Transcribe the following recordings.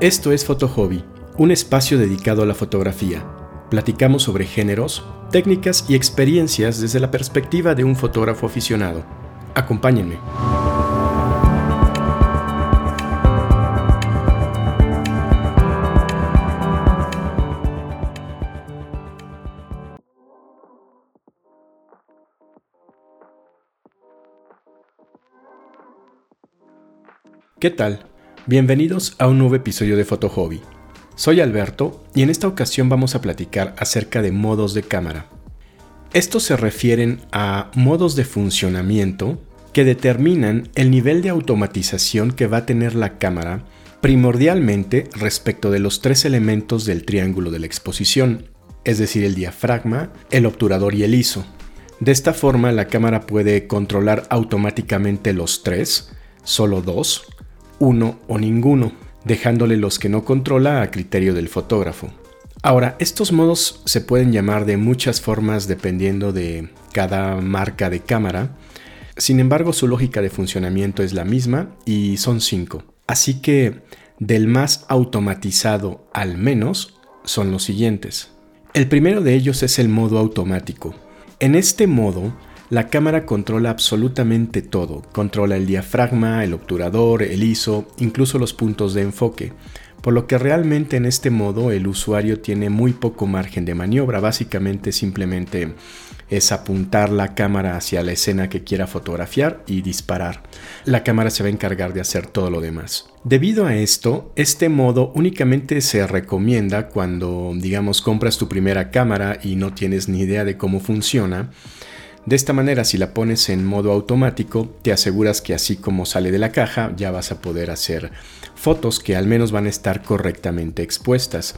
Esto es Foto Hobby, un espacio dedicado a la fotografía. Platicamos sobre géneros, técnicas y experiencias desde la perspectiva de un fotógrafo aficionado. Acompáñenme. ¿Qué tal? Bienvenidos a un nuevo episodio de Foto Hobby. Soy Alberto y en esta ocasión vamos a platicar acerca de modos de cámara. Estos se refieren a modos de funcionamiento que determinan el nivel de automatización que va a tener la cámara primordialmente respecto de los tres elementos del triángulo de la exposición, es decir, el diafragma, el obturador y el ISO. De esta forma la cámara puede controlar automáticamente los tres, solo dos, uno o ninguno, dejándole los que no controla a criterio del fotógrafo. Ahora, estos modos se pueden llamar de muchas formas dependiendo de cada marca de cámara, sin embargo su lógica de funcionamiento es la misma y son cinco. Así que del más automatizado al menos son los siguientes. El primero de ellos es el modo automático. En este modo, la cámara controla absolutamente todo, controla el diafragma, el obturador, el ISO, incluso los puntos de enfoque, por lo que realmente en este modo el usuario tiene muy poco margen de maniobra, básicamente simplemente es apuntar la cámara hacia la escena que quiera fotografiar y disparar. La cámara se va a encargar de hacer todo lo demás. Debido a esto, este modo únicamente se recomienda cuando, digamos, compras tu primera cámara y no tienes ni idea de cómo funciona de esta manera, si la pones en modo automático, te aseguras que así como sale de la caja, ya vas a poder hacer fotos que al menos van a estar correctamente expuestas.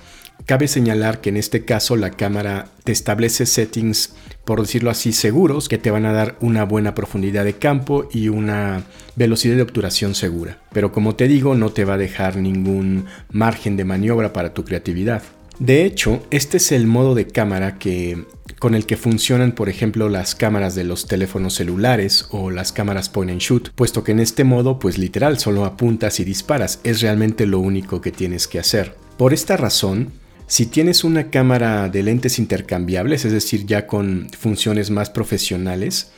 Cabe señalar que en este caso la cámara te establece settings, por decirlo así, seguros que te van a dar una buena profundidad de campo y una velocidad de obturación segura. Pero como te digo, no te va a dejar ningún margen de maniobra para tu creatividad. De hecho, este es el modo de cámara que con el que funcionan, por ejemplo, las cámaras de los teléfonos celulares o las cámaras point and shoot, puesto que en este modo, pues literal, solo apuntas y disparas, es realmente lo único que tienes que hacer. Por esta razón, si tienes una cámara de lentes intercambiables, es decir, ya con funciones más profesionales,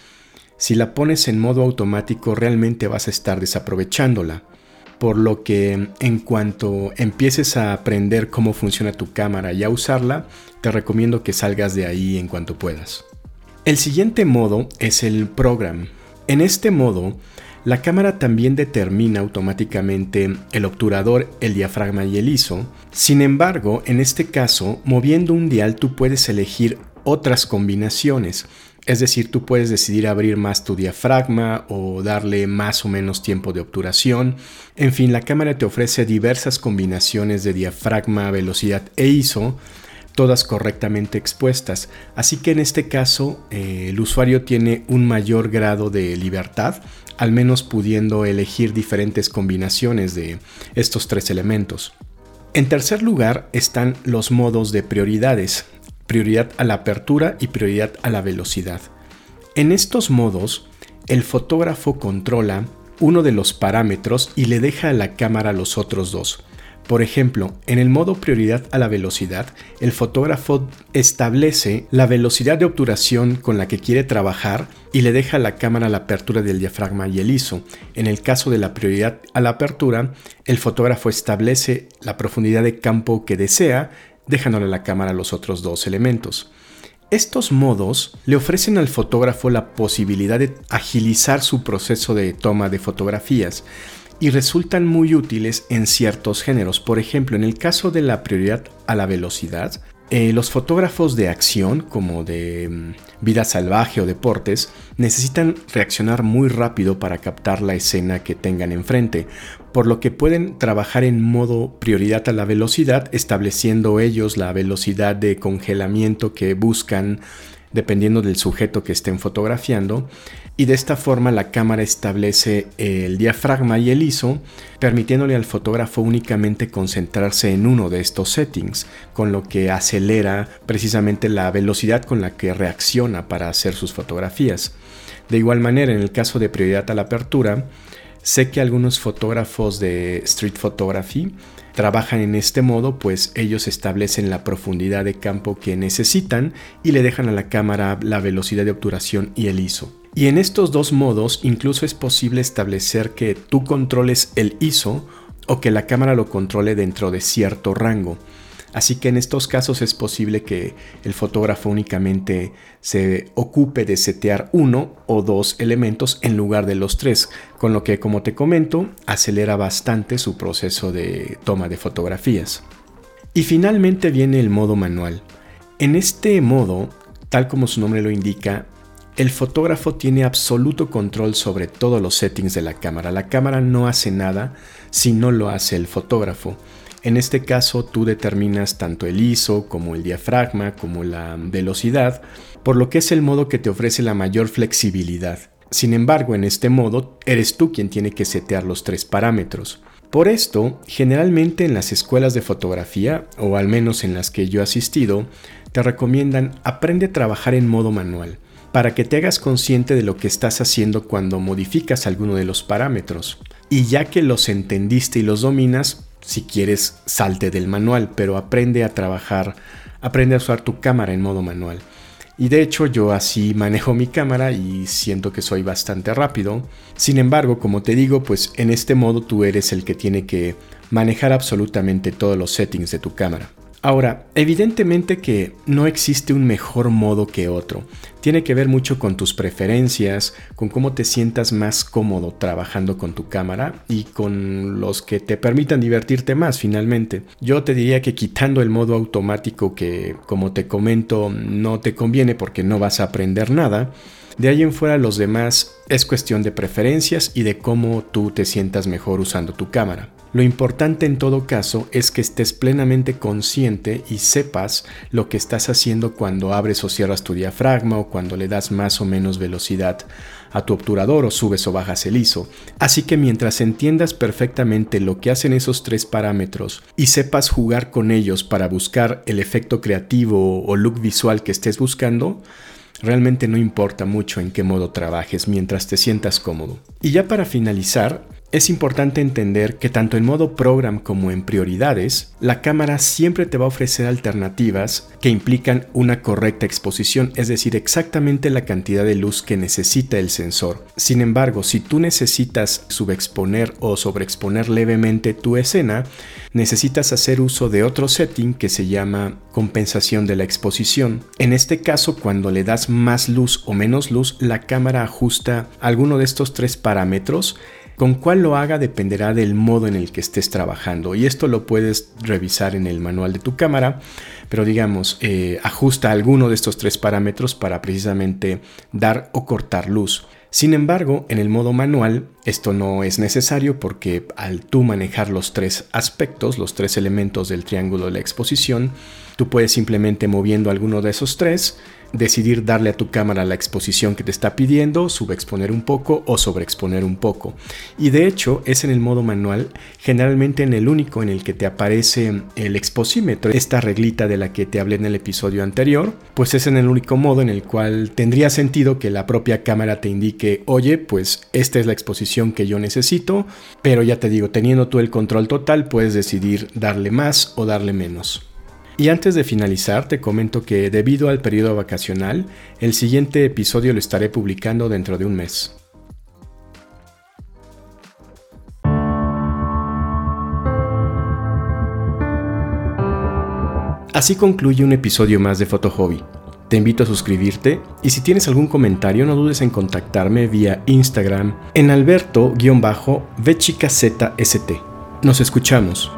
si la pones en modo automático realmente vas a estar desaprovechándola por lo que en cuanto empieces a aprender cómo funciona tu cámara y a usarla, te recomiendo que salgas de ahí en cuanto puedas. El siguiente modo es el program. En este modo, la cámara también determina automáticamente el obturador, el diafragma y el ISO. Sin embargo, en este caso, moviendo un dial tú puedes elegir otras combinaciones. Es decir, tú puedes decidir abrir más tu diafragma o darle más o menos tiempo de obturación. En fin, la cámara te ofrece diversas combinaciones de diafragma, velocidad e ISO, todas correctamente expuestas. Así que en este caso eh, el usuario tiene un mayor grado de libertad, al menos pudiendo elegir diferentes combinaciones de estos tres elementos. En tercer lugar están los modos de prioridades prioridad a la apertura y prioridad a la velocidad. En estos modos, el fotógrafo controla uno de los parámetros y le deja a la cámara los otros dos. Por ejemplo, en el modo prioridad a la velocidad, el fotógrafo establece la velocidad de obturación con la que quiere trabajar y le deja a la cámara la apertura del diafragma y el ISO. En el caso de la prioridad a la apertura, el fotógrafo establece la profundidad de campo que desea dejándole a la cámara los otros dos elementos. Estos modos le ofrecen al fotógrafo la posibilidad de agilizar su proceso de toma de fotografías y resultan muy útiles en ciertos géneros. Por ejemplo, en el caso de la prioridad a la velocidad, eh, los fotógrafos de acción, como de mm, vida salvaje o deportes, necesitan reaccionar muy rápido para captar la escena que tengan enfrente, por lo que pueden trabajar en modo prioridad a la velocidad, estableciendo ellos la velocidad de congelamiento que buscan dependiendo del sujeto que estén fotografiando y de esta forma la cámara establece el diafragma y el ISO, permitiéndole al fotógrafo únicamente concentrarse en uno de estos settings, con lo que acelera precisamente la velocidad con la que reacciona para hacer sus fotografías. De igual manera, en el caso de prioridad a la apertura, Sé que algunos fotógrafos de street photography trabajan en este modo, pues ellos establecen la profundidad de campo que necesitan y le dejan a la cámara la velocidad de obturación y el ISO. Y en estos dos modos incluso es posible establecer que tú controles el ISO o que la cámara lo controle dentro de cierto rango. Así que en estos casos es posible que el fotógrafo únicamente se ocupe de setear uno o dos elementos en lugar de los tres, con lo que como te comento acelera bastante su proceso de toma de fotografías. Y finalmente viene el modo manual. En este modo, tal como su nombre lo indica, el fotógrafo tiene absoluto control sobre todos los settings de la cámara. La cámara no hace nada si no lo hace el fotógrafo. En este caso tú determinas tanto el ISO como el diafragma como la velocidad, por lo que es el modo que te ofrece la mayor flexibilidad. Sin embargo, en este modo eres tú quien tiene que setear los tres parámetros. Por esto, generalmente en las escuelas de fotografía, o al menos en las que yo he asistido, te recomiendan aprende a trabajar en modo manual, para que te hagas consciente de lo que estás haciendo cuando modificas alguno de los parámetros. Y ya que los entendiste y los dominas, si quieres, salte del manual, pero aprende a trabajar, aprende a usar tu cámara en modo manual. Y de hecho yo así manejo mi cámara y siento que soy bastante rápido. Sin embargo, como te digo, pues en este modo tú eres el que tiene que manejar absolutamente todos los settings de tu cámara. Ahora, evidentemente que no existe un mejor modo que otro. Tiene que ver mucho con tus preferencias, con cómo te sientas más cómodo trabajando con tu cámara y con los que te permitan divertirte más finalmente. Yo te diría que quitando el modo automático que, como te comento, no te conviene porque no vas a aprender nada, de ahí en fuera los demás es cuestión de preferencias y de cómo tú te sientas mejor usando tu cámara. Lo importante en todo caso es que estés plenamente consciente y sepas lo que estás haciendo cuando abres o cierras tu diafragma o cuando le das más o menos velocidad a tu obturador o subes o bajas el ISO. Así que mientras entiendas perfectamente lo que hacen esos tres parámetros y sepas jugar con ellos para buscar el efecto creativo o look visual que estés buscando, realmente no importa mucho en qué modo trabajes mientras te sientas cómodo. Y ya para finalizar, es importante entender que tanto en modo program como en prioridades, la cámara siempre te va a ofrecer alternativas que implican una correcta exposición, es decir, exactamente la cantidad de luz que necesita el sensor. Sin embargo, si tú necesitas subexponer o sobreexponer levemente tu escena, necesitas hacer uso de otro setting que se llama compensación de la exposición. En este caso, cuando le das más luz o menos luz, la cámara ajusta alguno de estos tres parámetros con cuál lo haga dependerá del modo en el que estés trabajando y esto lo puedes revisar en el manual de tu cámara, pero digamos, eh, ajusta alguno de estos tres parámetros para precisamente dar o cortar luz. Sin embargo, en el modo manual esto no es necesario porque al tú manejar los tres aspectos, los tres elementos del triángulo de la exposición, tú puedes simplemente moviendo alguno de esos tres decidir darle a tu cámara la exposición que te está pidiendo, subexponer un poco o sobreexponer un poco. Y de hecho es en el modo manual, generalmente en el único en el que te aparece el exposímetro, esta reglita de la que te hablé en el episodio anterior, pues es en el único modo en el cual tendría sentido que la propia cámara te indique, oye, pues esta es la exposición que yo necesito, pero ya te digo, teniendo tú el control total, puedes decidir darle más o darle menos. Y antes de finalizar, te comento que debido al periodo vacacional, el siguiente episodio lo estaré publicando dentro de un mes. Así concluye un episodio más de Foto Hobby. Te invito a suscribirte y si tienes algún comentario no dudes en contactarme vía Instagram en alberto-vchicazst. Nos escuchamos.